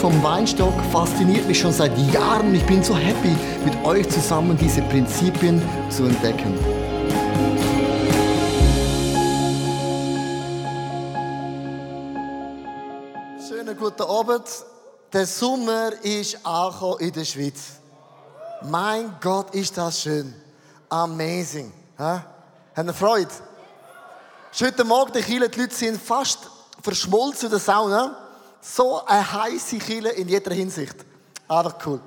Vom Weinstock fasziniert mich schon seit Jahren. Ich bin so happy, mit euch zusammen diese Prinzipien zu entdecken. Schönen guten Abend. Der Sommer ist auch in der Schweiz. Mein Gott, ist das schön. Amazing. Ha? Haben ihr Freude? Heute Morgen, die Leute sind fast verschmolzen in der Sauna. So eine heiße Kille in jeder Hinsicht. Einfach cool.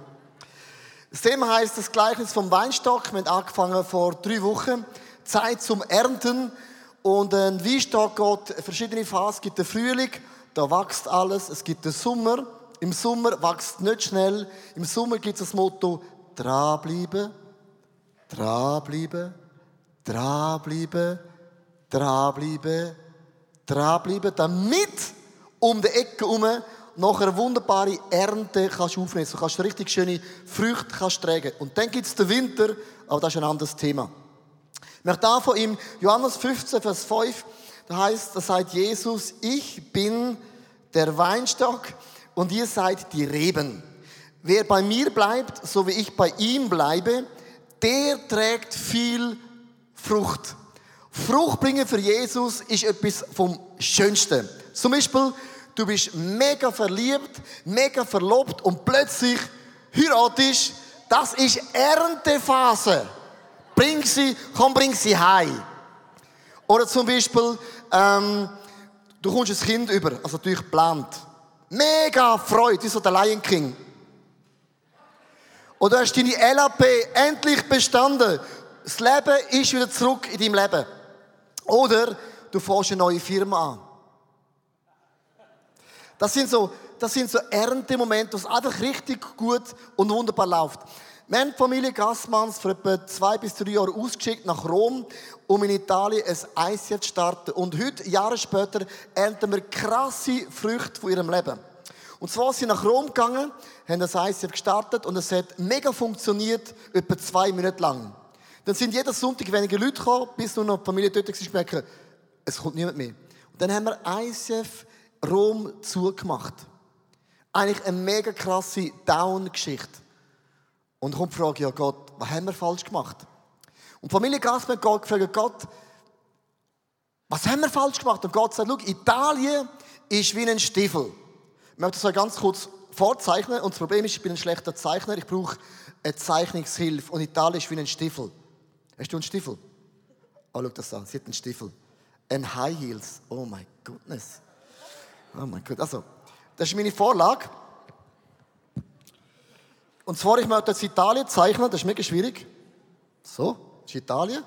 Das Thema heißt das Gleichnis vom Weinstock. Wir haben angefangen vor drei Wochen. Zeit zum Ernten. Und ein Weinstock geht verschiedene Phasen. Es gibt den Frühling, da wächst alles. Es gibt den Sommer. Im Sommer wächst nicht schnell. Im Sommer gibt es das Motto, dranbleiben, dranbleiben, dranbleiben, dranbleiben, dranbleiben, damit um die Ecke herum noch eine wunderbare Ernte kannst aufnehmen. Du kannst richtig schöne Früchte kannst tragen. Und dann gibt es den Winter, aber das ist ein anderes Thema. Ich möchte davon im Johannes 15, Vers 5, da heißt, da sagt Jesus, ich bin der Weinstock und ihr seid die Reben. Wer bei mir bleibt, so wie ich bei ihm bleibe, der trägt viel Frucht. Frucht bringen für Jesus ist etwas vom Schönsten. Zum Beispiel, du bist mega verliebt, mega verlobt und plötzlich heiratest, das ist Erntephase. Bring sie, komm, bring sie heim. Oder zum Beispiel, ähm, du kommst ein Kind über, also natürlich geplant. Mega Freude, wie so der Lion King. Oder hast deine LAP endlich bestanden. Das Leben ist wieder zurück in deinem Leben. Oder du fährst eine neue Firma an. Das sind so, das sind so Erntemomente, wo es einfach richtig gut und wunderbar läuft. Wir haben die Familie Gassmanns vor etwa zwei bis drei Jahren ausgeschickt nach Rom, um in Italien ein ICF zu starten. Und heute, Jahre später, ernten wir krasse Früchte von ihrem Leben. Und zwar sind sie nach Rom gegangen, haben das ICF gestartet und es hat mega funktioniert, etwa zwei Minuten lang. Dann sind jeden Sonntag weniger Leute gekommen, bis nur noch die Familie dort war, merken, es kommt niemand mehr. Und dann haben wir ICF Rom zugemacht. Eigentlich eine mega krasse Down-Geschichte. Und kommt die Frage, ja Gott, was haben wir falsch gemacht? Und die Familie Gassmann hat gefragt, Gott, was haben wir falsch gemacht? Und Gott sagt, schau, Italien ist wie ein Stiefel. Ich möchte das ganz kurz vorzeichnen. Und das Problem ist, ich bin ein schlechter Zeichner. Ich brauche eine Zeichnungshilfe. Und Italien ist wie ein Stiefel. Hast du einen Stiefel? Oh, schau das an. Sie hat einen Stiefel. Ein High Heels. Oh my goodness. Oh mein Gott. Also, das ist meine Vorlage. Und zwar, ich möchte jetzt Italien zeichnen. Das ist mega schwierig. So, das ist Italien.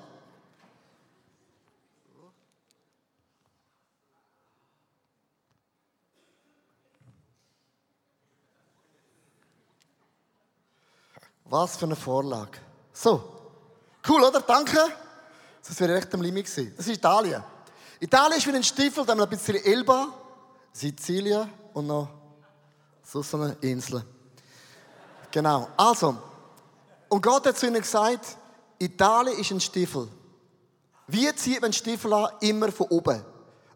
Was für eine Vorlage. So. Cool, oder? Danke. Das wäre recht am Limit gewesen. Das ist Italien. Italien ist wie ein Stiefel, da haben wir ein bisschen Elba, Sizilien und noch so, eine Insel. Genau. Also. Und Gott hat zu ihnen gesagt, Italien ist ein Stiefel. Wie zieht man Stiefel an? Immer von oben.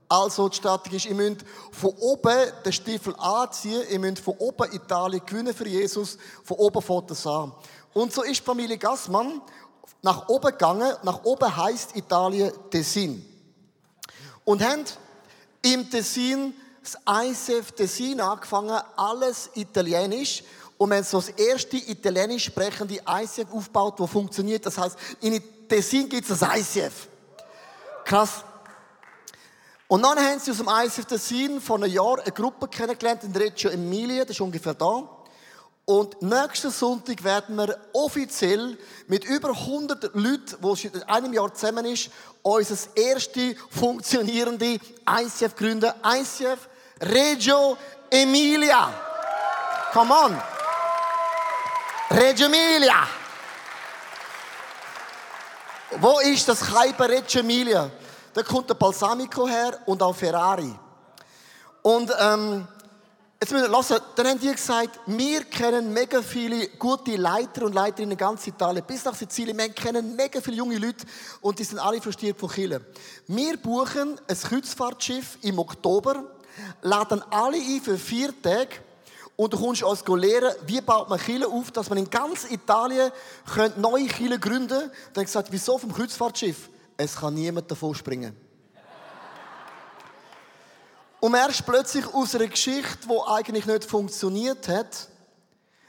Also die Strategie ist, ihr müsst von oben den Stiefel anziehen, ihr müsst von oben Italien gewinnen für Jesus, von oben fährt das an. Und so ist die Familie Gassmann nach oben gegangen, nach oben heißt Italien Tessin. Und haben im Tessin das ICF Tessin angefangen, alles italienisch. Und wir haben so das erste italienisch sprechende ICF aufgebaut, das funktioniert. Das heißt, in Tessin gibt es das ICF. Krass. Und dann haben sie aus dem ICF Tessin vor einem Jahr eine Gruppe kennengelernt in Reggio Emilia, das ist ungefähr da. Und nächsten Sonntag werden wir offiziell mit über 100 Leuten, die seit einem Jahr zusammen ist, unser erste funktionierende ICF gründen. ICF Reggio Emilia. Come on. Reggio Emilia. Wo ist das Kaiber Reggio Emilia? Da kommt der Balsamico her und auch Ferrari. Und ähm, jetzt müssen wir hören, dann haben die gesagt, wir kennen mega viele gute Leiter und Leiterinnen in ganz Italien, bis nach Sizilien. Wir kennen mega viele junge Leute und die sind alle frustriert von Chile. Wir buchen ein Kreuzfahrtschiff im Oktober, laden alle ein für vier Tage Und du kommst uns lehren, wie baut man Kirche auf, dass man in ganz Italien neue Kirche gründen könnte. Dann gesagt, wieso vom Kreuzfahrtschiff? Es kann niemand davon springen. Und erst plötzlich aus einer Geschichte, die eigentlich nicht funktioniert hat,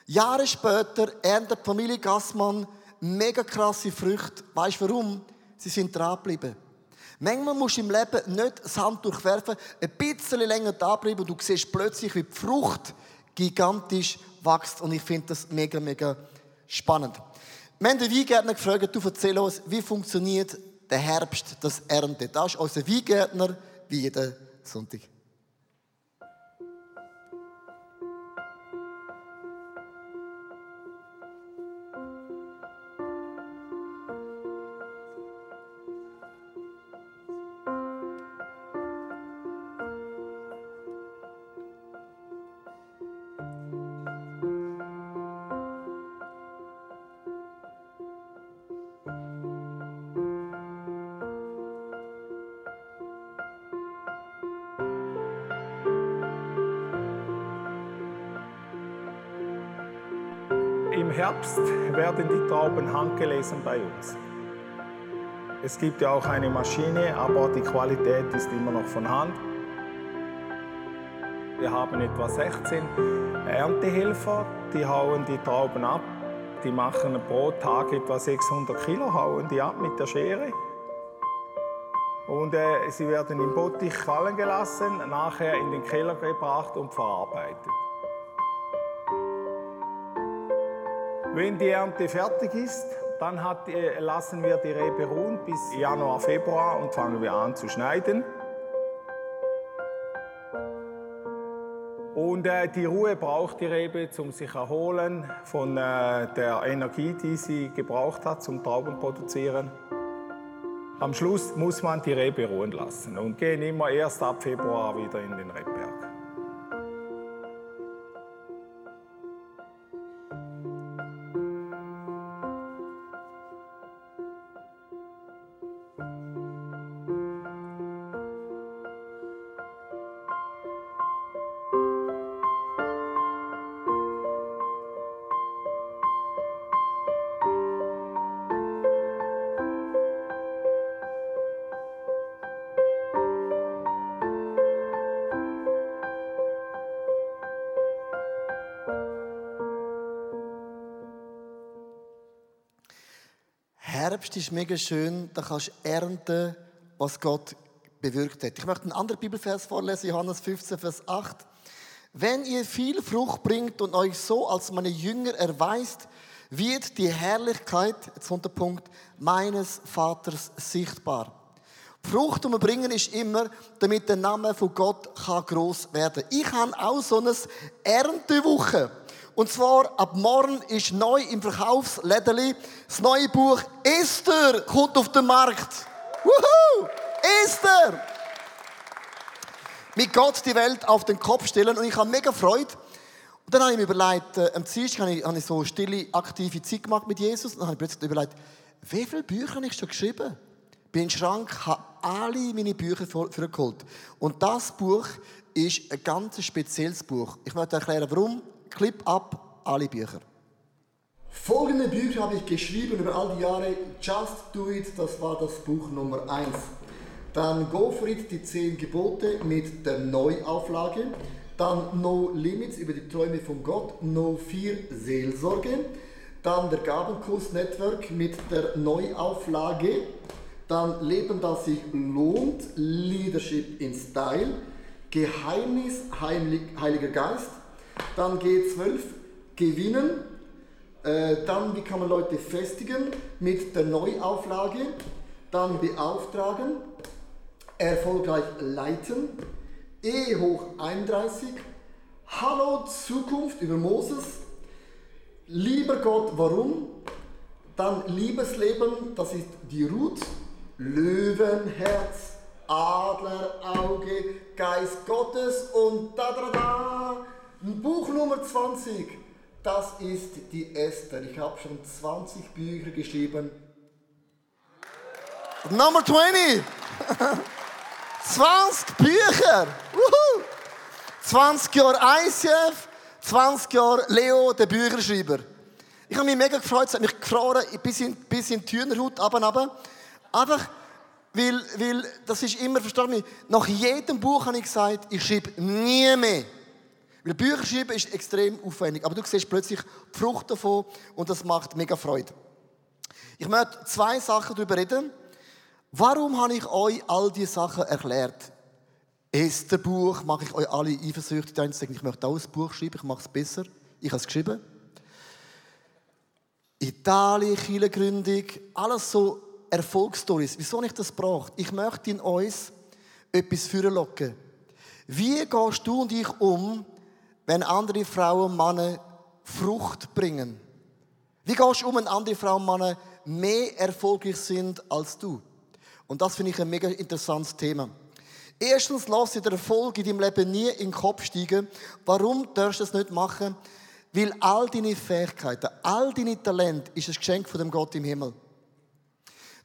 Jahre später erntet die Familie Gassmann mega krasse Früchte. Weißt du warum? Sie sind dran geblieben. Manchmal musst du im Leben nicht das Handtuch werfen, ein bisschen länger da bleiben und du siehst plötzlich, wie die Frucht gigantisch wächst. Und ich finde das mega, mega spannend. Wir haben den Weingärtner gefragt, du erzähl uns, wie funktioniert der Herbst, das Ernte. Das ist unser Weingärtner wie jeden Sonntag. Herbst werden die Trauben handgelesen bei uns. Es gibt ja auch eine Maschine, aber die Qualität ist immer noch von Hand. Wir haben etwa 16 Erntehelfer, die hauen die Trauben ab. Die machen pro Tag etwa 600 Kilo, hauen die ab mit der Schere. Und äh, sie werden im Bottich fallen gelassen, nachher in den Keller gebracht und verarbeitet. Wenn die Ernte fertig ist, dann hat, lassen wir die Rebe ruhen bis Januar, Februar und fangen wir an zu schneiden. Und äh, die Ruhe braucht die Rebe, um sich erholen von äh, der Energie, die sie gebraucht hat zum Trauben produzieren. Am Schluss muss man die Rebe ruhen lassen und gehen immer erst ab Februar wieder in den Rebberg. Herbst ist mega schön, da kannst du ernten, was Gott bewirkt hat. Ich möchte einen anderen Bibelvers vorlesen, Johannes 15, Vers 8. Wenn ihr viel Frucht bringt und euch so als meine Jünger erweist, wird die Herrlichkeit, jetzt kommt der Punkt, meines Vaters sichtbar. Frucht, die bringen, ist immer, damit der Name von Gott kann gross werden. Ich habe auch so eine Erntewoche. Und zwar ab morgen ist neu im Verkaufslädeli das neue Buch Esther kommt auf den Markt. Wuhu! Esther! Mit Gott die Welt auf den Kopf stellen und ich habe mega Freude. Und dann habe ich mir überlegt, äh, am Dienstag habe ich, habe ich so stille, aktive Zeit gemacht mit Jesus. Und dann habe ich plötzlich überlegt, wie viele Bücher habe ich schon geschrieben? Bin in den Schrank, habe alle meine Bücher vorgeholt. Und das Buch ist ein ganz spezielles Buch. Ich möchte erklären, warum. Clip ab, alle Bücher. Folgende Bücher habe ich geschrieben über all die Jahre. Just Do It, das war das Buch Nummer 1. Dann Go for It, die 10 Gebote mit der Neuauflage. Dann No Limits über die Träume von Gott. No 4 Seelsorge. Dann der Gabenkurs Network mit der Neuauflage. Dann Leben, das sich lohnt. Leadership in Style. Geheimnis, Heiliger Geist. Dann G12, gewinnen. Äh, dann, wie kann man Leute festigen mit der Neuauflage. Dann beauftragen. Erfolgreich leiten. E hoch 31. Hallo Zukunft über Moses. Lieber Gott, warum? Dann Liebesleben, das ist die Ruth. Löwenherz, Adlerauge, Geist Gottes und da da da. Buch Nummer 20, das ist die Esther. Ich habe schon 20 Bücher geschrieben. Nummer 20! 20 Bücher! Woohoo. 20 Jahre ICF, 20 Jahre Leo, der Bücherschreiber. Ich habe mich mega gefreut, es hat mich gefroren, bis in, bis in die Tünerhaut, aber, aber. Einfach, weil, weil, das ist immer, mich, nach jedem Buch habe ich gesagt, ich schreibe nie mehr. Weil Bücher schreiben ist extrem aufwendig, aber du siehst plötzlich die Frucht davon und das macht mega Freude. Ich möchte zwei Sachen darüber reden. Warum habe ich euch all diese Sachen erklärt? Esther Buch mache ich euch alle eifersüchtig, die sagen, ich möchte auch ein Buch schreiben, ich mache es besser. Ich habe es geschrieben. Italien, Kirchengründung, alles so Erfolgsstories. Wieso ich das brauche? Ich möchte in uns etwas vorlocken. Wie gehst du und ich um, wenn andere Frauen und Männer Frucht bringen? Wie gehst du um, wenn andere Frauen und Männer mehr erfolgreich sind als du? Und das finde ich ein mega interessantes Thema. Erstens, lass dir der Erfolg in deinem Leben nie in den Kopf steigen. Warum darfst du das nicht machen? Weil all deine Fähigkeiten, all deine Talente ist ein Geschenk von dem Gott im Himmel.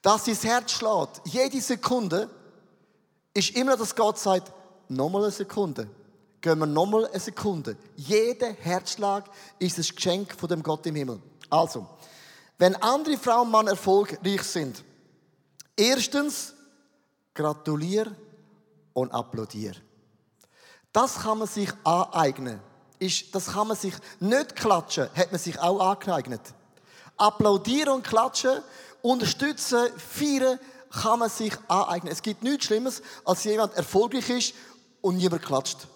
Dass dein Herz schlägt, jede Sekunde, ist immer, dass Gott sagt, nochmal eine Sekunde. Gehen wir nochmal eine Sekunde. Jeder Herzschlag ist ein Geschenk von dem Gott im Himmel. Also, wenn andere Frauen und Mann erfolgreich sind, erstens, gratulier und applaudier. Das kann man sich aneignen das kann man sich nicht klatschen, hat man sich auch angeeignet. Applaudieren und klatschen, unterstützen, feiern, kann man sich aneignen. Es gibt nichts Schlimmes, als jemand erfolgreich ist und niemand klatscht.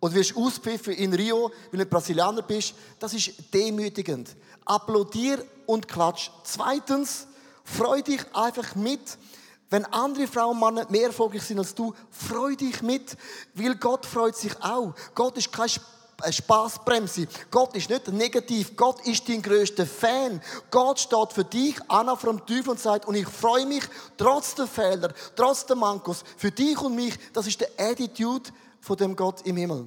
Und wirst auspfiffen in Rio, weil du Brasilianer bist. Das ist demütigend. Applaudier und klatsch. Zweitens, freu dich einfach mit. Wenn andere Frauen und Männer mehr erfolgreich sind als du, freu dich mit, weil Gott freut sich auch. Gott ist kein eine Spaßbremse. Gott ist nicht negativ. Gott ist dein größter Fan. Gott steht für dich, Anna vom Teufel und sagt, und ich freue mich, trotz der Fehler, trotz der Mankos, für dich und mich, das ist der Attitude von dem Gott im Himmel.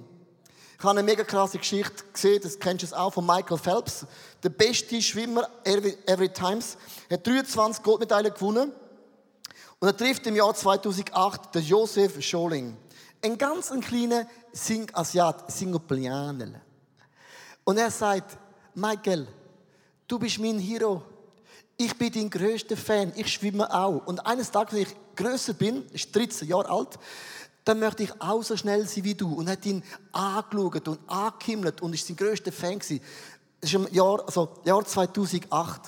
Ich habe eine mega krasse Geschichte gesehen, das kennst du auch, von Michael Phelps. Der beste Schwimmer every, every times. Er hat 23 Goldmedaillen gewonnen. Und er trifft im Jahr 2008 den Joseph Scholing. Ein ganz kleiner Sing Asiat, Singoplianer. Und er sagt, Michael, du bist mein Hero. Ich bin dein größter Fan. Ich schwimme auch. Und eines Tages, wenn ich größer bin, ist 13 Jahre alt, dann möchte ich auch so schnell sein wie du. Und hat ihn angeschaut und angehimmelt und ist sein größter Fan gewesen. Das ist im Jahr, also Jahr 2008.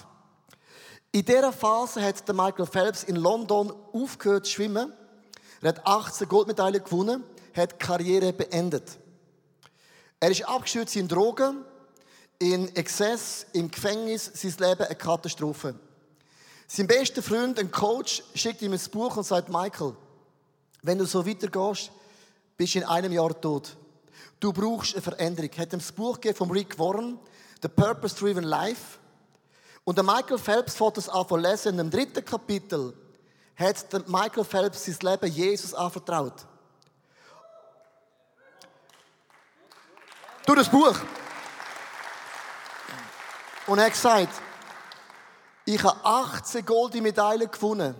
In dieser Phase hat Michael Phelps in London aufgehört zu schwimmen er hat 18 Goldmedaillen gewonnen, hat die Karriere beendet. Er ist abgestürzt in Drogen, in Exzess, im Gefängnis, sein Leben eine Katastrophe. Sein bester Freund, ein Coach, schickt ihm ein Buch und sagt, Michael, wenn du so weitergehst, bist du in einem Jahr tot. Du brauchst eine Veränderung. Er hat das Buch von Rick Warren, The Purpose Driven Life. Und der Michael Phelps fährt das an lesen in dem dritten Kapitel hat Michael Phelps sein Leben Jesus anvertraut. Durch das Buch. Und er hat gesagt, ich habe 18 goldene Medaillen gewonnen,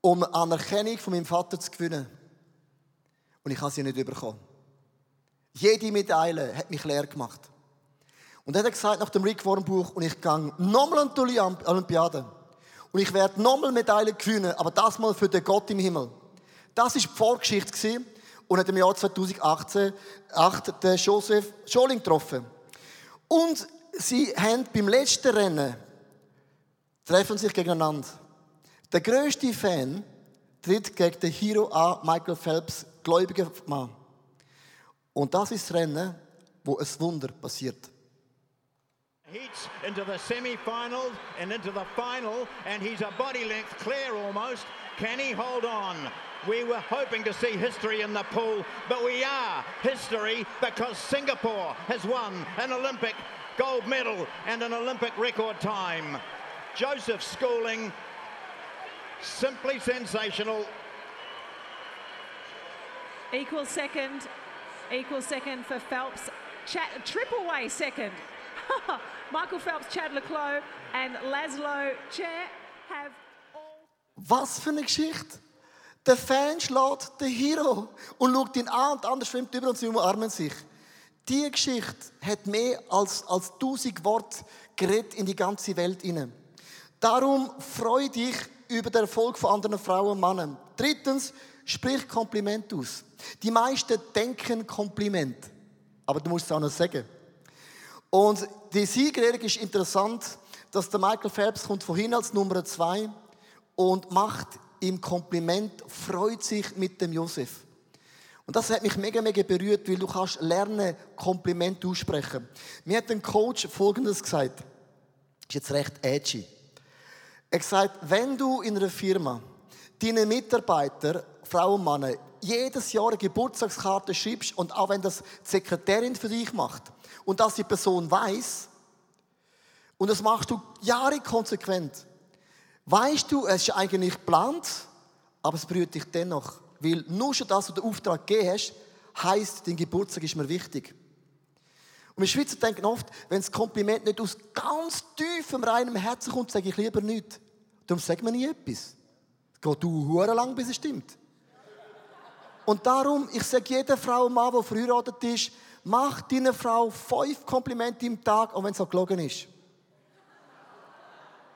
um Anerkennung von meinem Vater zu gewinnen. Und ich habe sie nicht bekommen. Jede Medaille hat mich leer gemacht. Und er hat gesagt nach dem Rick Warren Buch, und ich gehe nochmal an die Olympiade. Und ich werde nochmal Medaillen gewinnen, aber das mal für den Gott im Himmel. Das war die Vorgeschichte und hat im Jahr 2018 den Joseph Scholing getroffen. Und sie haben beim letzten Rennen treffen sich gegeneinander. Der größte Fan tritt gegen den Hero an, Michael Phelps, gläubiger Mann. Und das ist das Rennen, wo ein Wunder passiert. Heats into the semi-final and into the final, and he's a body length clear almost. Can he hold on? We were hoping to see history in the pool, but we are history because Singapore has won an Olympic gold medal and an Olympic record time. Joseph Schooling, simply sensational. Equal second, equal second for Phelps. Chat, triple way second. Michael Phelps, Chad Leclos and Laszlo Chair have all... Was für eine Geschichte! Der Fan schlägt den Hero und schaut ihn an und der andere schwimmt über und sie umarmen sich. Die Geschichte hat mehr als, als tausend Worte geredet in die ganze Welt hinein. Darum freu dich über den Erfolg von anderen Frauen und Männern. Drittens, sprich Kompliment aus. Die meisten denken Kompliment. Aber du musst es auch noch sagen. Und die Siegerehrung ist interessant, dass der Michael Phelps kommt vorhin als Nummer zwei und macht ihm Kompliment, freut sich mit dem Josef. Und das hat mich mega, mega berührt, weil du kannst lernen, Kompliment aussprechen. Mir hat ein Coach Folgendes gesagt. Ist jetzt recht edgy. Er gesagt, wenn du in einer Firma deinen Mitarbeiter, Frauen und Männer, jedes Jahr eine Geburtstagskarte schreibst und auch wenn das die Sekretärin für dich macht und dass die Person weiß und das machst du Jahre konsequent, weißt du, es ist eigentlich geplant, aber es berührt dich dennoch. Weil nur schon das, was du den Auftrag gegeben hast, heisst, dein Geburtstag ist mir wichtig. Und wir Schweizer denken oft, wenn das Kompliment nicht aus ganz tiefem, reinem Herzen kommt, sage ich lieber nichts. Darum sagt man nie etwas. Es geht du lang, bis es stimmt. Und darum, ich sage jeder Frau und Mann, der verheiratet ist, mach deiner Frau fünf Komplimente im Tag, auch wenn es auch gelogen ist.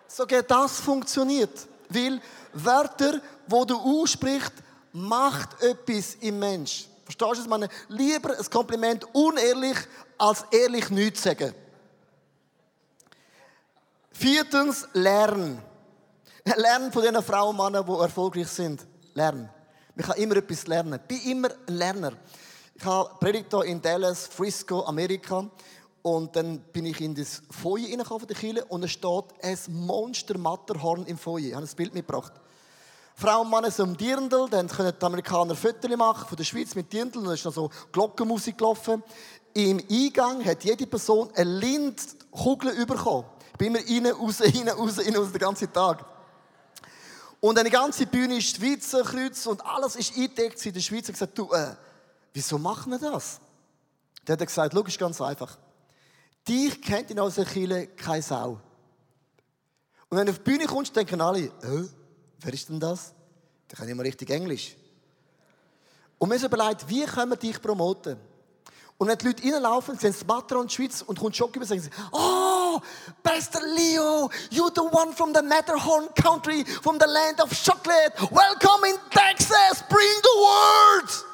So geht das funktioniert. Weil Wörter, wo du aussprichst, macht etwas im Mensch. Verstehst du es? meine, lieber ein Kompliment unehrlich, als ehrlich nichts sagen. Viertens, lernen. Lernen von den Frauen und Männern, die erfolgreich sind. Lernen. Man kann immer etwas lernen. Bin immer ein Lerner. Ich habe predigt hier in Dallas, Frisco, Amerika. Und dann bin ich in das Feuer reingekommen von der Kirche und es steht ein Monster-Matterhorn im Feuer. Ich habe ein Bild mitgebracht. Frauen und Männer sind um Dirndl, dann können die Amerikaner Fotos machen von der Schweiz mit Dirndl dann ist noch so Glockenmusik gelaufen. Im Eingang hat jede Person eine Lindkugel bekommen. Ich bin immer rein, raus, rein, raus, rein, raus, den ganzen Tag. Und eine ganze Bühne ist Schweizer Kreuz und alles ist eingedeckt. In der Schweiz hat gesagt, du, äh, wieso machen wir das? Der hat gesagt, logisch, ganz einfach. Dich kennt in unserer Kirche keine Sau. Und wenn du auf die Bühne kommst, denken alle, äh, wer ist denn das? Der kann mal richtig Englisch. Und wir haben überlegt, wie können wir dich promoten? Und wenn die Leute reinlaufen, sehen sie Matron Schweiz und kommt Schock über, sagen sie, oh, bester Leo, you the one from the Matterhorn country, from the land of chocolate. Welcome in Texas, bring the word.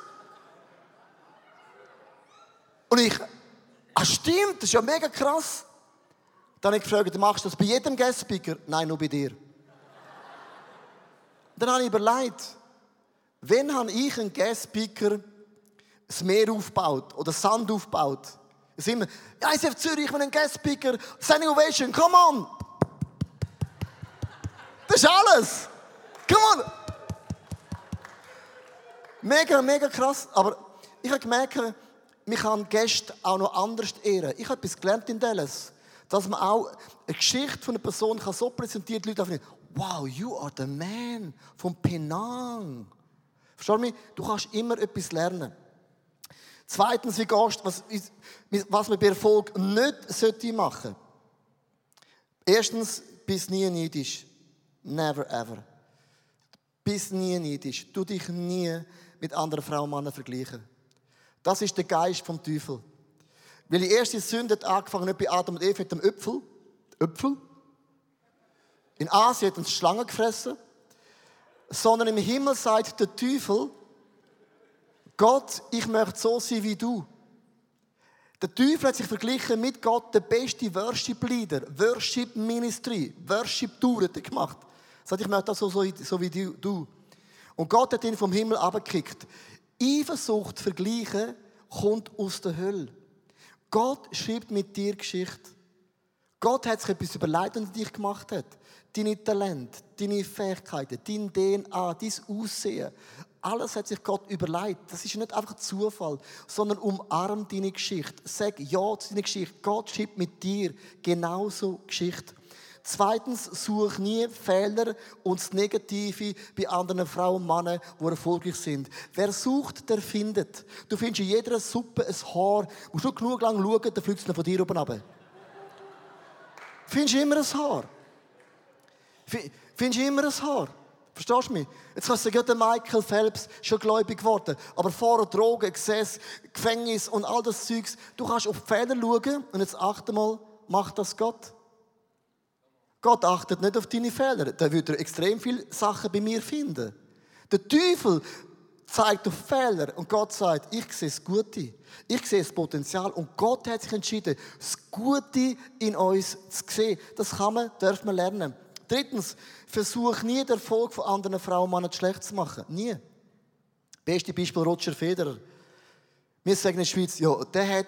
Und ich, ah stimmt, das ist ja mega krass. Dann habe ich gefragt, machst du das bei jedem Guest Speaker? Nein, nur bei dir. Dann habe ich überlegt, wenn habe ich einen Guest Speaker das Meer aufbaut oder Sand aufbaut? Es ist immer, ja, ICF Zürich, ich bin ein Speaker, Standing Ovation, come on! Das ist alles! Come on! Mega, mega krass, aber ich habe gemerkt, man kann Gäste auch noch anders ehren. Ich habe etwas gelernt in Dallas, dass man auch eine Geschichte von einer Person kann so präsentieren, die Leute einfach wow, you are the man von Penang. Verstehst du mich? Du kannst immer etwas lernen. Zweitens, wie gehst, was, was man bei Erfolg nicht sollte machen. Erstens, bist nie neidisch. Never ever. Bist nie neidisch. Du dich nie mit anderen Frauen und Männern vergleichen. Das ist der Geist vom Teufel. Weil die erste Sünde hat angefangen nicht bei Adam und Eva mit dem Öpfel. Öpfel. In Asien hat uns Schlange gefressen. Sondern im Himmel sagt der Teufel, Gott, ich möchte so sein wie du. Der Teufel hat sich verglichen mit Gott, der beste Worship-Leader, Worship-Ministry, Worship-Tour hat er gemacht. Er sagt, ich möchte das so, so, so wie du. Und Gott hat ihn vom Himmel abgekickt. Eifersucht vergleichen kommt aus der Hölle. Gott schreibt mit dir Geschichte. Gott hat sich etwas überlegt, er dich gemacht hat. Deine Talente, deine Fähigkeiten, dein DNA, dein Aussehen. Alles hat sich Gott überlegt. Das ist nicht einfach Zufall, sondern umarm deine Geschichte. Sag Ja zu deiner Geschichte. Gott schreibt mit dir genauso Geschichte. Zweitens, such nie Fehler und das Negative bei anderen Frauen und Männern, die erfolgreich sind. Wer sucht, der findet. Du findest in jeder Suppe ein Haar. Du musst nur genug lang schauen, dann fliegt es von dir oben runter. Findest du immer ein Haar? Findest du immer ein Haar? Verstehst du mich? Jetzt kannst du sagen, Michael Phelps ist schon gläubig geworden. Aber vorher Drogen, Gesetz, Gefängnis und all das Zeugs. Du kannst auf die Fehler schauen und jetzt achte mal, macht das Gott? Gott achtet nicht auf deine Fehler. Da würde er extrem viele Sachen bei mir finden. Der Teufel zeigt auf Fehler und Gott sagt, ich sehe das Gute. Ich sehe das Potenzial und Gott hat sich entschieden, das Gute in uns zu sehen. Das kann man, darf man lernen. Drittens, versuch nie den Erfolg von anderen Frauen und Männern schlecht zu machen. Nie. Beste Beispiel Roger Federer. Wir sagen in der Schweiz, ja, der hat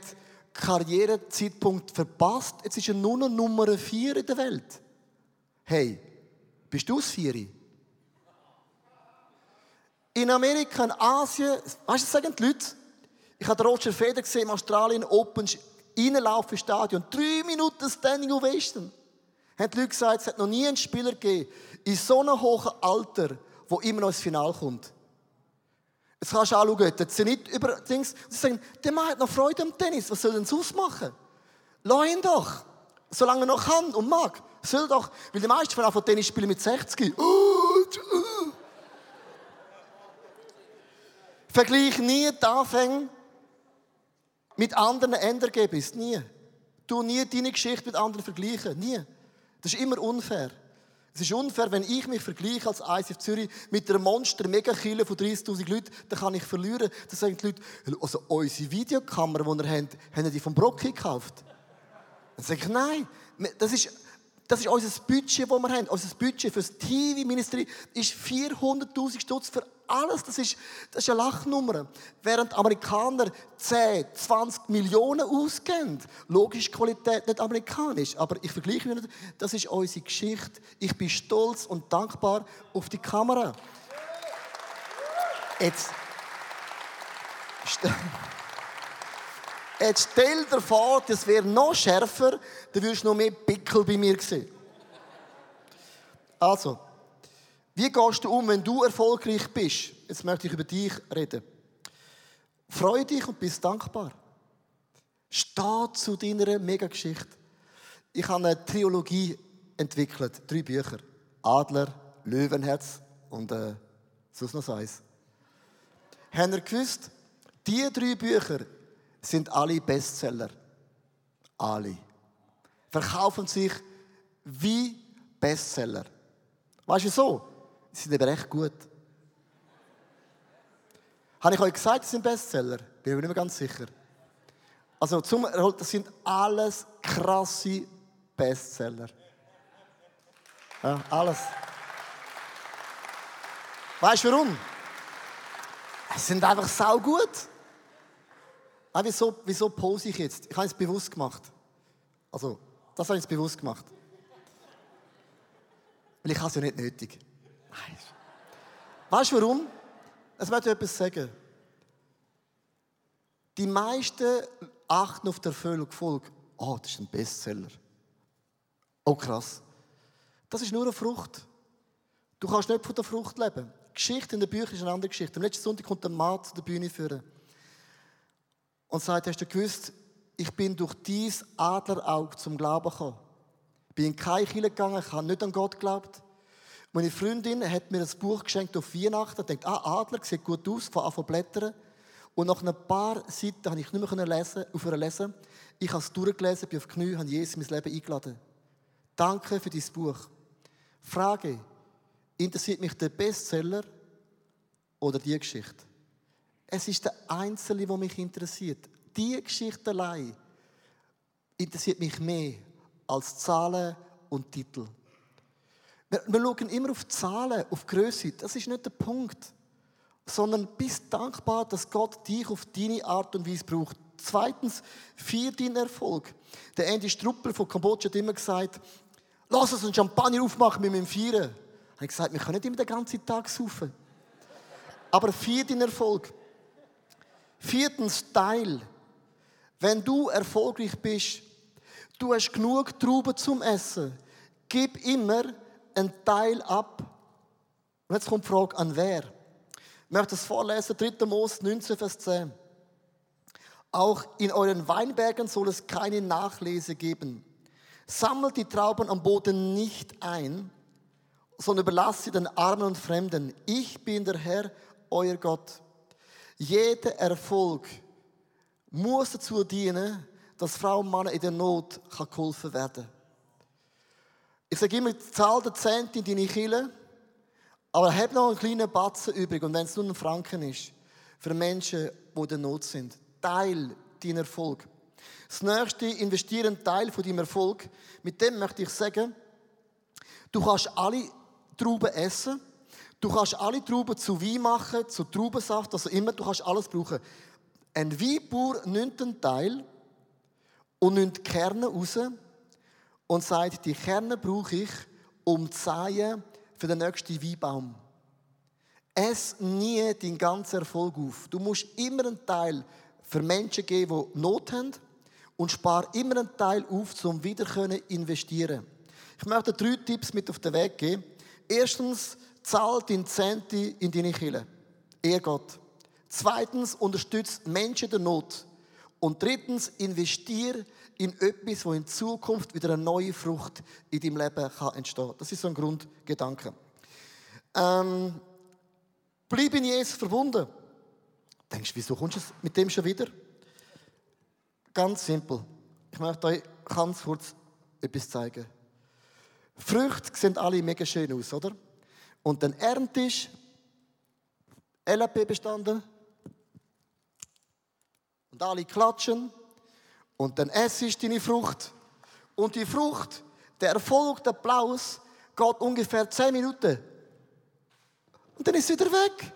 Karrierezeitpunkt verpasst. Jetzt ist er nur noch Nummer 4 in der Welt. Hey, bist du das Vieri? In Amerika, in Asien, weißt du, sagen die Leute? Ich habe Roger Federer gesehen im Australien Open reinlaufen Stadion. Drei Minuten Standing Ovation. Haben die Leute gesagt, es hat noch nie einen Spieler gegeben, in so einem hohen Alter, der immer noch ins Finale kommt. Jetzt kannst du anschauen, der Zenit über Dings, sie sagen, der Mann hat noch Freude am Tennis, was soll denn sonst machen? Lass ihn doch, solange er noch kann und mag. Soll doch, weil die meisten von Tennis spielen mit 60. Vergleich nie die Anfänge mit anderen Endergebnissen. Nie. Du nie deine Geschichte mit anderen vergleichen. Nie. Das ist immer unfair. Es ist unfair, wenn ich mich vergleiche als ICF Zürich mit einer monster mega von 30.000 Leuten, dann kann ich verlieren. Dann sagen die Leute, also unsere Videokamera, die ihr habt, haben die vom Brocki gekauft? Dann sage ich, nein, das ist, das ist unser Budget, das wir haben. Unser Budget für das TV-Ministry ist 400.000 Stutz für alles. Das ist, das ist eine Lachnummer. Während Amerikaner 10, 20 Millionen ausgeben. Logisch Qualität nicht amerikanisch. Aber ich vergleiche nicht. Das ist unsere Geschichte. Ich bin stolz und dankbar auf die Kamera. Jetzt. Jetzt stell dir vor, das wäre noch schärfer, dann würdest du noch mehr Pickel bei mir sehen. Also, wie gehst du um, wenn du erfolgreich bist? Jetzt möchte ich über dich reden. Freu dich und bist dankbar. Steh zu deiner Megageschichte. Ich habe eine Trilogie entwickelt, drei Bücher. Adler, Löwenherz und äh, sonst noch eins. Habt ihr gewusst, diese drei Bücher sind alle Bestseller. Alle. Verkaufen sich wie Bestseller. Weißt du wieso? Sie sind aber echt gut. Habe ich euch gesagt, sie sind Bestseller? Bin mir nicht mehr ganz sicher. Also, zum das sind alles krasse Bestseller. Ja, alles. Weißt du warum? Sie sind einfach sau gut. Ah, wieso, wieso pose ich jetzt? Ich habe es bewusst gemacht. Also, das habe ich jetzt bewusst gemacht. Weil ich habe es ja nicht nötig. Weißt du warum? Es wird etwas sagen. Die meisten achten auf der Erfolg. Oh, das ist ein Bestseller. Oh, krass. Das ist nur eine Frucht. Du kannst nicht von der Frucht leben. Die Geschichte in den Büchern ist eine andere Geschichte. Am letzten Sonntag kommt der Mann zu der Bühne führen und sagt, hast du gewusst, ich bin durch dies Adlerauge zum Glauben gekommen. Ich bin in keine Kirche gegangen, ich habe nicht an Gott geglaubt. Meine Freundin hat mir ein Buch geschenkt auf Weihnachten. Ich dachte, ah, Adler, sieht gut aus, fange an blättern. Und nach ein paar Seiten habe ich nicht mehr lesen, aufhören lesen. Ich habe es durchgelesen, bin auf die Knie, habe Jesus in mein Leben eingeladen. Danke für dieses Buch. Frage, interessiert mich der Bestseller oder die Geschichte? Es ist der Einzelne, der mich interessiert. Die Geschichte allein interessiert mich mehr als Zahlen und Titel. Wir, wir schauen immer auf Zahlen, auf Größe. Das ist nicht der Punkt. Sondern bist dankbar, dass Gott dich auf deine Art und Weise braucht. Zweitens, vier deinen Erfolg. Der Andy Struppel von Kambodscha hat immer gesagt, lass uns einen Champagner aufmachen mit dem Vieren. Ich habe gesagt, wir können nicht immer den ganzen Tag saufen. Aber vier deinen Erfolg. Viertens, Teil. Wenn du erfolgreich bist, du hast genug Trauben zum Essen, gib immer einen Teil ab. Und jetzt kommt die Frage, an wer? Ich möchte das vorlesen, 3. Mose 19, Vers 10. Auch in euren Weinbergen soll es keine Nachlese geben. Sammelt die Trauben am Boden nicht ein sondern überlasst sie den Armen und Fremden. Ich bin der Herr, euer Gott. Jeder Erfolg muss dazu dienen, dass Frauen und Männer in der Not kann geholfen werden Ich sage immer, zahl den Cent in deine Kille, aber hab noch einen kleinen Batzen übrig. Und wenn es nur ein Franken ist, für Menschen, die in der Not sind. Teil deinen Erfolg. Das nächste, investiere einen Teil von deinem Erfolg. Mit dem möchte ich sagen, du kannst alle Trauben essen. Du kannst alle Trauben zu Wein machen, zu Traubensaft, also immer, du kannst alles brauchen. Ein Weinbauer nimmt einen Teil und nimmt die Kerne raus und sagt, die Kerne brauche ich, um zu säen für den nächsten Weinbaum. Es nie deinen ganzen Erfolg auf. Du musst immer einen Teil für Menschen geben, die Not haben und spar immer einen Teil auf, um wieder investieren Ich möchte drei Tipps mit auf den Weg geben. Erstens, zahl dein Zehnte in deine Kille. Ehr Gott. Zweitens, unterstützt Menschen der Not. Und drittens, investier in etwas, wo in Zukunft wieder eine neue Frucht in deinem Leben kann entstehen kann. Das ist so ein Grundgedanke. Ähm, bleib in Jesus verbunden. Denkst du, wieso kommst du mit dem schon wieder? Ganz simpel. Ich möchte euch ganz kurz etwas zeigen. Früchte sehen alle mega schön aus, oder? Und dann erntest LAP bestanden und alle klatschen und dann essst deine Frucht. Und die Frucht, der Erfolg, der Applaus, geht ungefähr 10 Minuten. Und dann ist es wieder weg.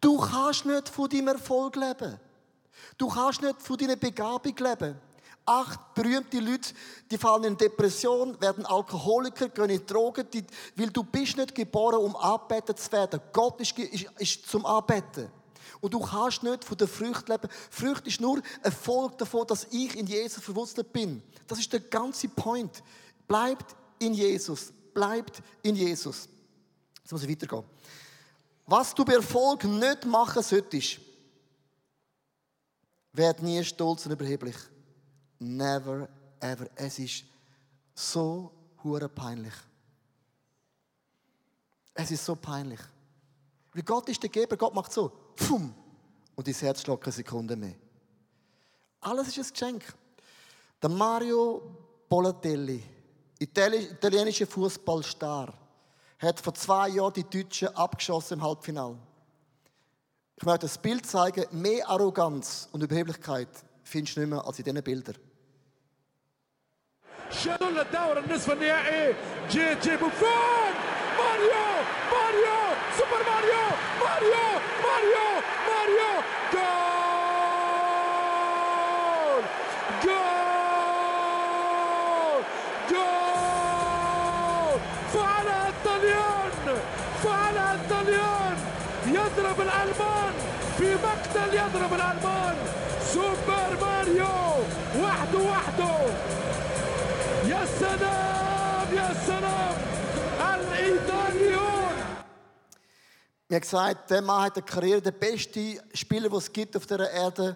Du kannst nicht von deinem Erfolg leben. Du kannst nicht von deiner Begabung leben. Acht berühmte Leute, die fallen in Depression, werden Alkoholiker, gehen in Drogen, weil du bist nicht geboren, um anbetet zu werden. Gott ist, ist, ist zum Anbeten. Und du kannst nicht von der Frucht leben. Frucht ist nur ein Folge davon, dass ich in Jesus verwurzelt bin. Das ist der ganze Point. Bleibt in Jesus. Bleibt in Jesus. Jetzt muss ich weitergehen. Was du bei Erfolg nicht machen solltest, werd nie stolz und überheblich. Never, ever. Es ist so hure peinlich. Es ist so peinlich. Weil Gott ist der Geber, Gott macht so, pfum, und dein Herz schlägt eine Sekunde mehr. Alles ist ein Geschenk. Der Mario Bolatelli, italienischer Fußballstar, hat vor zwei Jahren die Deutschen abgeschossen im Halbfinale. Ich möchte das Bild zeigen. Mehr Arroganz und Überheblichkeit findest du nicht mehr als in diesen Bildern. شالوا الدور النصف النهائي جي جي بوفون ماريو ماريو سوبر ماريو ماريو Ryan! Mir hat gesagt, der Mann hat eine Karriere, der beste Spieler, den es gibt auf dieser Erde.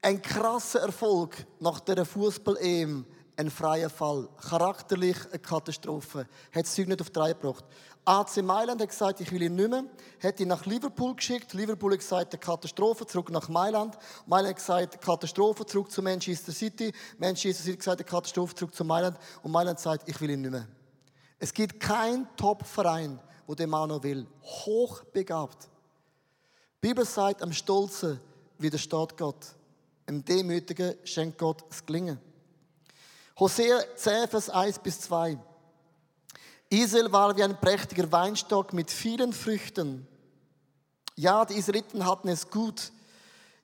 Ein krasser Erfolg nach dieser Fußball-EM. Ein freier Fall. Charakterlich eine Katastrophe. Hat Zeug nicht auf die Reihe gebracht. AC Mailand hat gesagt, ich will ihn nicht mehr. Hat ihn nach Liverpool geschickt. Liverpool hat gesagt, eine Katastrophe, zurück nach Mailand. Mailand hat gesagt, Katastrophe, zurück zu Manchester City. Manchester City hat gesagt, eine Katastrophe, zurück zu Mailand. Und Mailand sagt, ich will ihn nicht mehr. Es gibt keinen Top-Verein, wo der Mann noch will. Hochbegabt. Die Bibel sagt, am Stolzen widersteht Gott. Im Demütigen schenkt Gott das Gelingen. Hosea 10, Vers 1 bis 2. Israel war wie ein prächtiger Weinstock mit vielen Früchten. Ja, die Israeliten hatten es gut.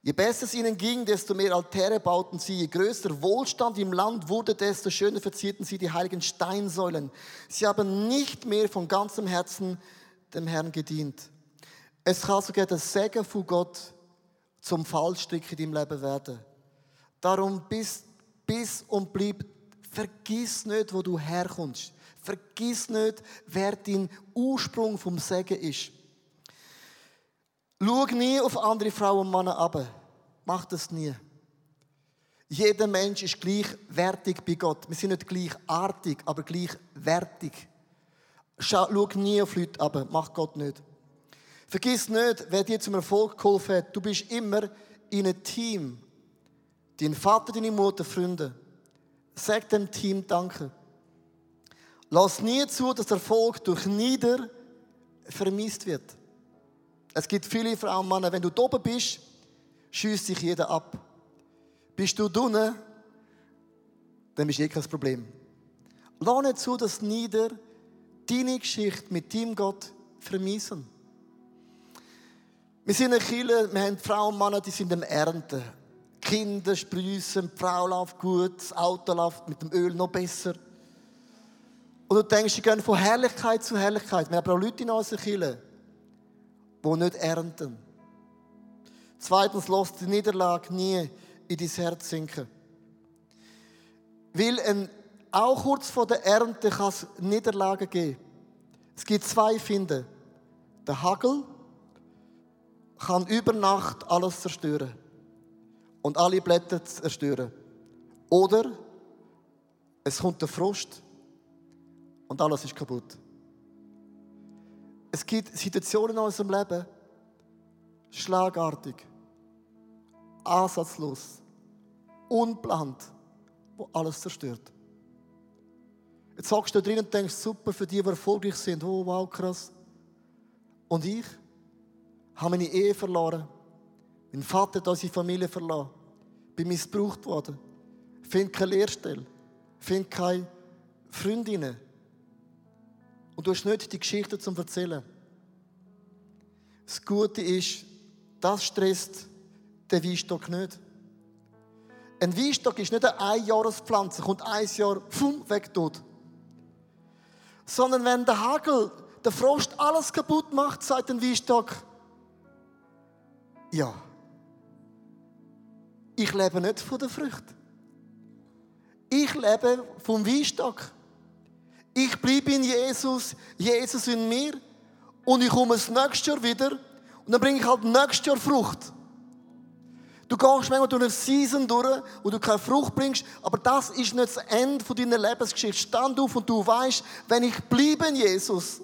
Je besser es ihnen ging, desto mehr Altäre bauten sie. Je größer Wohlstand im Land wurde, desto schöner verzierten sie die heiligen Steinsäulen. Sie haben nicht mehr von ganzem Herzen dem Herrn gedient. Es kann sogar der Segen von Gott zum Fallstrick in deinem Leben werden. Darum bis, bis und bleib, vergiss nicht, wo du herkommst. Vergiss nicht, wer dein Ursprung vom Segen ist. Schau nie auf andere Frauen und Männer ab. Mach das nie. Jeder Mensch ist gleichwertig bei Gott. Wir sind nicht gleichartig, aber gleichwertig. Schau, nie auf Leute ab, macht Gott nicht. Vergiss nicht, wer dir zum Erfolg geholfen hat. Du bist immer in einem Team. Dein Vater, deine Mutter, Freunde. Sag dem Team Danke. Lass nie zu, dass Erfolg durch Nieder vermisst wird. Es gibt viele Frauen und Männer, wenn du oben bist, schießt sich jeder ab. Bist du drinnen, dann bist du eh kein Problem. Lass nicht zu, dass Nieder deine Geschichte mit deinem Gott vermissen. Wir sind eine Kirche, wir haben Frauen und Männer, die sind am Ernten. Kinder sprießen, die Frau läuft gut, das Auto läuft mit dem Öl noch besser. Und du denkst, sie gehen von Herrlichkeit zu Herrlichkeit. Wir haben auch Leute in unserer Kirche, die nicht ernten. Zweitens, lass die Niederlage nie in dein Herz sinken. Weil ein, auch kurz vor der Ernte kann es Niederlagen geben. Es gibt zwei Finden. Der Hagel kann über Nacht alles zerstören und alle Blätter zerstören. Oder es kommt der Frost und alles ist kaputt. Es gibt Situationen in unserem Leben, schlagartig, ansatzlos, unplant, wo alles zerstört. Jetzt sagst du drin und denkst, super, für die, die erfolgreich sind, oh wow, krass. Und ich habe meine Ehe verloren. Mein Vater hat unsere Familie verloren. Bin missbraucht worden. Finde keine Lehrstelle. Finde keine Freundinnen. Und du hast nicht die Geschichte zum Erzählen. Das Gute ist, das stresst den Weinstock nicht. Ein Weinstock ist nicht eine Einjahrespflanze, kommt ein Jahr pfum, weg tot. Sondern wenn der Hagel, der Frost alles kaputt macht, sagt ein Weinstock, ja, ich lebe nicht von der Frucht. Ich lebe vom Weinstock. Ich bleibe in Jesus, Jesus in mir und ich komme das nächste Jahr wieder und dann bringe ich halt nächstes Jahr Frucht. Du gehst manchmal durch eine Season durch, wo du keine Frucht bringst, aber das ist nicht das Ende deiner Lebensgeschichte. Stand auf und du weißt, wenn ich bleibe in Jesus,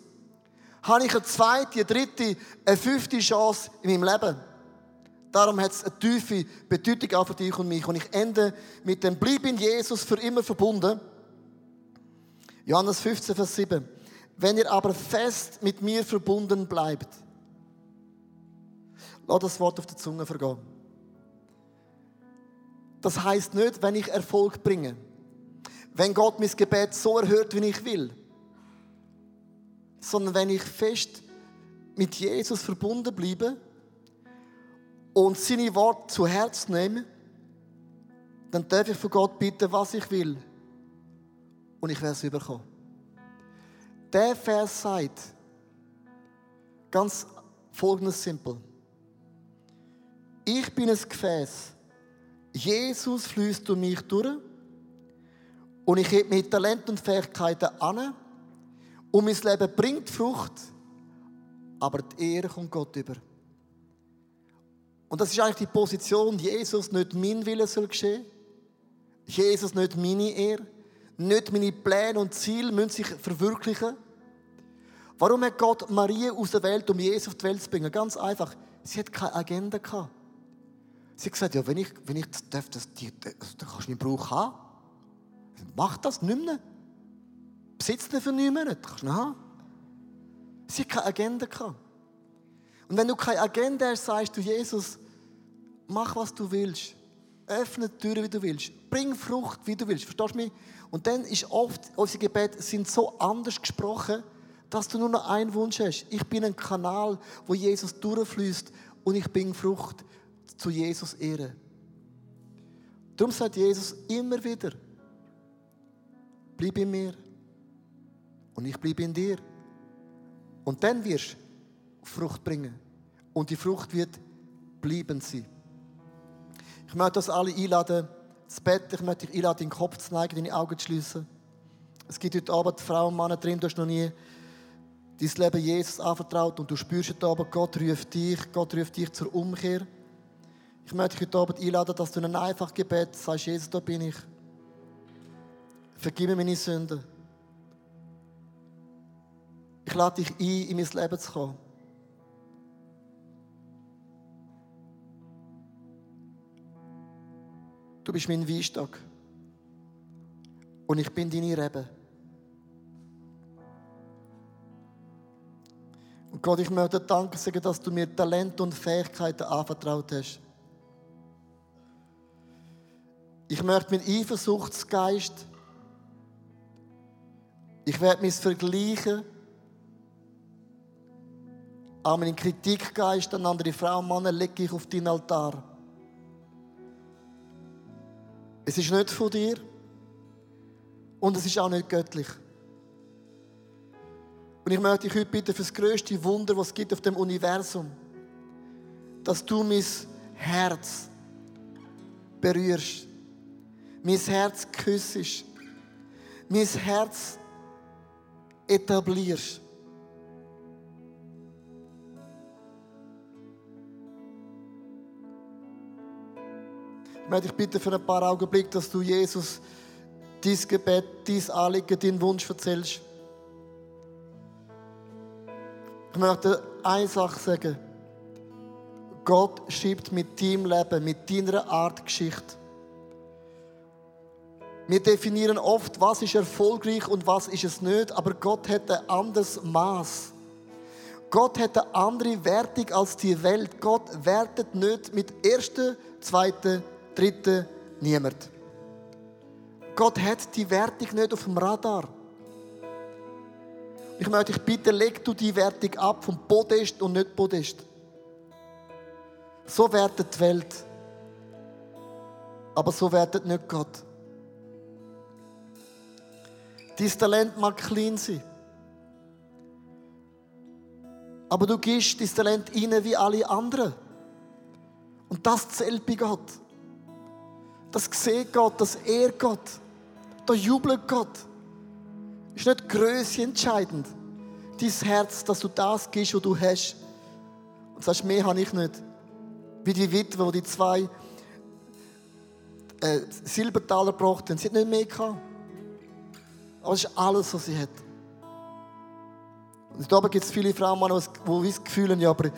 habe ich eine zweite, eine dritte, eine fünfte Chance in meinem Leben. Darum hat es eine tiefe Bedeutung auch für dich und mich. Und ich ende mit dem Bleib in Jesus für immer verbunden. Johannes 15, Vers 7. Wenn ihr aber fest mit mir verbunden bleibt, lass das Wort auf der Zunge vergehen. Das heißt nicht, wenn ich Erfolg bringe. Wenn Gott mein Gebet so erhört, wie ich will. Sondern wenn ich fest mit Jesus verbunden bleibe und seine Worte zu Herz nehme, dann darf ich von Gott bitten, was ich will. Und ich werde es überkommen. Der Vers sagt, ganz folgendes simpel. Ich bin ein Gefäß. Jesus fließt durch mich durch. Und ich gebe mir Talent und Fähigkeiten an. Und mein Leben bringt Frucht. Aber die Ehre kommt Gott über. Und das ist eigentlich die Position, Jesus nicht mein Wille soll geschehen. Jesus nicht meine Ehre. Nicht meine Pläne und Ziele müssen sich verwirklichen. Warum hat Gott Maria aus der Welt, um Jesus auf die Welt zu bringen? Ganz einfach. Sie hat keine Agenda gehabt. Sie hat gesagt, ja, wenn ich, wenn ich das darf, das, die, das, dann kannst du meinen Brauch haben. Mach das nicht mehr. Besitz den für neun Monate. Kannst du haben. Sie hat keine Agenda gehabt. Und wenn du keine Agenda hast, sagst du, Jesus, mach, was du willst. Öffne die Türen, wie du willst. Bring Frucht, wie du willst. Verstehst du mich? Und dann ist oft, unsere Gebete sind so anders gesprochen, dass du nur noch einen Wunsch hast. Ich bin ein Kanal, wo Jesus durchfließt und ich bin Frucht zu Jesus Ehre. Darum sagt Jesus immer wieder, bleib in mir und ich bleibe in dir. Und dann wirst du Frucht bringen. Und die Frucht wird bleiben sein. Ich möchte uns alle einladen, das Bett, ich möchte dich einladen, den Kopf zu neigen, deine Augen zu schließen. Es gibt heute Abend Frauen und Männer drin, du hast noch nie dein Leben Jesus anvertraut und du spürst heute Abend, Gott ruft dich, Gott ruft dich zur Umkehr. Ich möchte dich heute Abend einladen, dass du in einem einfachen Gebet sagst, Jesus, da bin ich. Vergib mir meine Sünden. Ich lade dich ein, in mein Leben zu kommen. Du bist mein Weinstock. Und ich bin deine Rebe. Und Gott, ich möchte Danke sagen, dass du mir Talente und Fähigkeiten anvertraut hast. Ich möchte meinen Eifersuchtsgeist, ich werde mich vergleichen, auch meinen Kritikgeist an andere Frauen und Männer lege ich auf deinen Altar. Es ist nicht von dir und es ist auch nicht göttlich. Und ich möchte dich heute bitten für das größte Wunder, was es gibt auf dem Universum, dass du mein Herz berührst, mein Herz küssest, mein Herz etablierst. Möchte dich bitten für ein paar Augenblicke, dass du Jesus dein Gebet, dein Anliegen, deinen Wunsch erzählst. Ich möchte eine Sache sagen. Gott schreibt mit deinem Leben, mit deiner Art Geschichte. Wir definieren oft, was ist erfolgreich und was ist es nicht, aber Gott hat ein anderes Maß. Gott hat eine andere Wertung als die Welt. Gott wertet nicht mit ersten, zweiten, dritten niemand. Gott hat die Wertung nicht auf dem Radar. Ich möchte dich bitten, leg du die Wertung ab vom Podest und nicht Podest. So wertet die Welt. Aber so wertet nicht Gott. Dein Talent mag klein sein. Aber du gibst dein Talent rein wie alle anderen. Und das zählt bei Gott. Das sieht Gott, das ehrt Gott. Da jubelt Gott. Ist nicht Größe entscheidend. Dein Herz, dass du das gibst, was du hast. Und sagst, mehr habe ich nicht. Wie die Witwe, die die zwei äh, Silbertaler gebracht haben. Sie hat nicht mehr gehabt. Aber das ist alles, was sie hat. Und da gibt es viele Frauen, die das Gefühl haben, ja, aber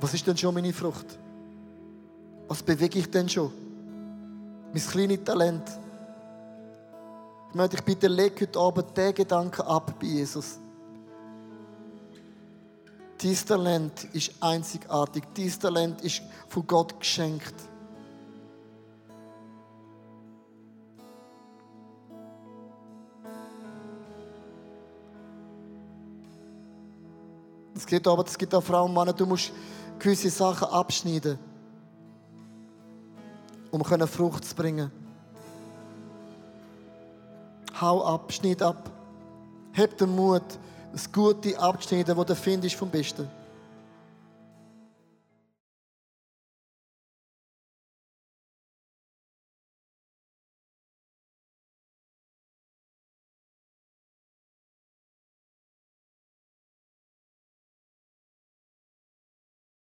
was ist denn schon meine Frucht? Was bewege ich denn schon? Mein kleines Talent. Ich möchte dich bitte, leg heute Abend diesen Gedanken ab bei Jesus. Dein Talent ist einzigartig. Dein Talent ist von Gott geschenkt. Es gibt aber, es gibt auch Frauen und Männer, du musst gewisse Sachen abschneiden, um Frucht zu bringen. Hau ab, schneid ab. Hab den Mut, das Gute abzuschneiden, was du findest vom Besten.